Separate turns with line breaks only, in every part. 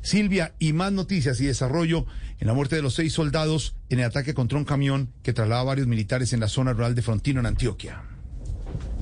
Silvia, y más noticias y desarrollo en la muerte de los seis soldados en el ataque contra un camión que trasladaba a varios militares en la zona rural de Frontino, en Antioquia.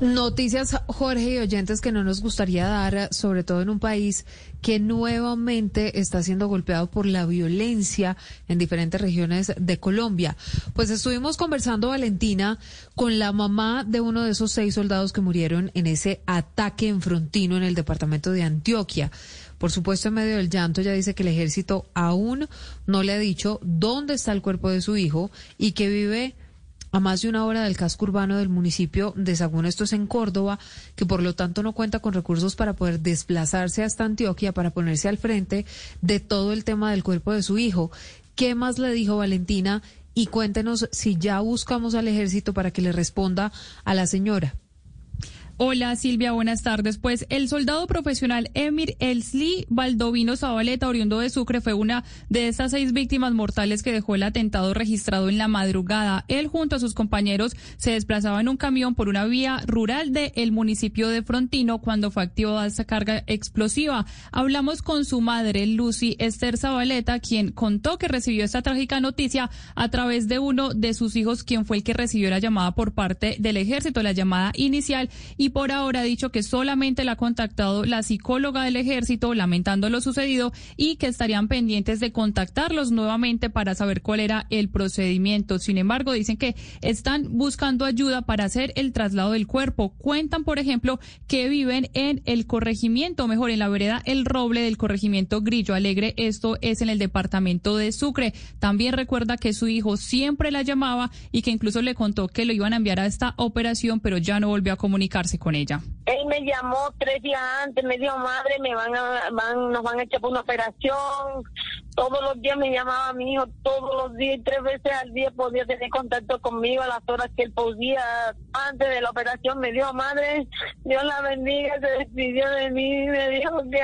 Noticias, Jorge y oyentes, que no nos gustaría dar, sobre todo en un país que nuevamente está siendo golpeado por la violencia en diferentes regiones de Colombia. Pues estuvimos conversando, Valentina, con la mamá de uno de esos seis soldados que murieron en ese ataque en Frontino, en el departamento de Antioquia. Por supuesto, en medio del llanto, ya dice que el ejército aún no le ha dicho dónde está el cuerpo de su hijo y que vive a más de una hora del casco urbano del municipio de Sagún, esto es en Córdoba, que por lo tanto no cuenta con recursos para poder desplazarse hasta Antioquia para ponerse al frente de todo el tema del cuerpo de su hijo. ¿Qué más le dijo Valentina? Y cuéntenos si ya buscamos al ejército para que le responda a la señora.
Hola Silvia, buenas tardes. Pues el soldado profesional Emir Elsli Baldovino Zabaleta, oriundo de Sucre, fue una de estas seis víctimas mortales que dejó el atentado registrado en la madrugada. Él junto a sus compañeros se desplazaba en un camión por una vía rural del municipio de Frontino cuando fue activada esa carga explosiva. Hablamos con su madre, Lucy Esther Zabaleta, quien contó que recibió esta trágica noticia a través de uno de sus hijos, quien fue el que recibió la llamada por parte del ejército, la llamada inicial por ahora ha dicho que solamente la ha contactado la psicóloga del ejército lamentando lo sucedido y que estarían pendientes de contactarlos nuevamente para saber cuál era el procedimiento. Sin embargo, dicen que están buscando ayuda para hacer el traslado del cuerpo. Cuentan, por ejemplo, que viven en el corregimiento, mejor en la vereda El Roble del corregimiento Grillo Alegre. Esto es en el departamento de Sucre. También recuerda que su hijo siempre la llamaba y que incluso le contó que lo iban a enviar a esta operación, pero ya no volvió a comunicarse con ella.
Él me llamó tres días antes, me dijo, madre, me van a, van, nos van a echar por una operación. Todos los días me llamaba mi hijo, todos los días, tres veces al día podía tener contacto conmigo a las horas que él podía. Antes de la operación me dijo, madre, Dios la bendiga, se despidió de mí, me dijo que...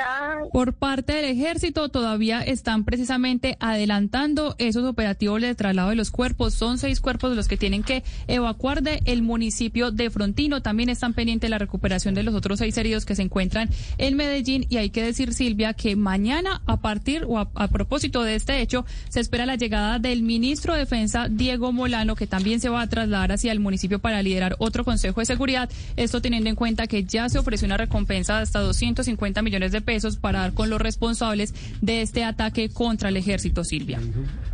Por parte del ejército todavía están precisamente adelantando esos operativos de traslado de los cuerpos. Son seis cuerpos los que tienen que evacuar del el municipio de Frontino. También están pendientes la recuperación de los otros seis heridos que se encuentran en Medellín. Y hay que decir, Silvia, que mañana, a partir o a, propósito de este hecho, se espera la llegada del ministro de Defensa, Diego Molano, que también se va a trasladar hacia el municipio para liderar otro Consejo de Seguridad. Esto teniendo en cuenta que ya se ofreció una recompensa de hasta 250 millones de pesos para dar con los responsables de este ataque contra el ejército, Silvia.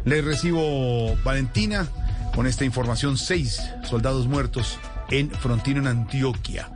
Le recibo, Valentina, con esta información, seis soldados muertos en Frontino, en Antioquia.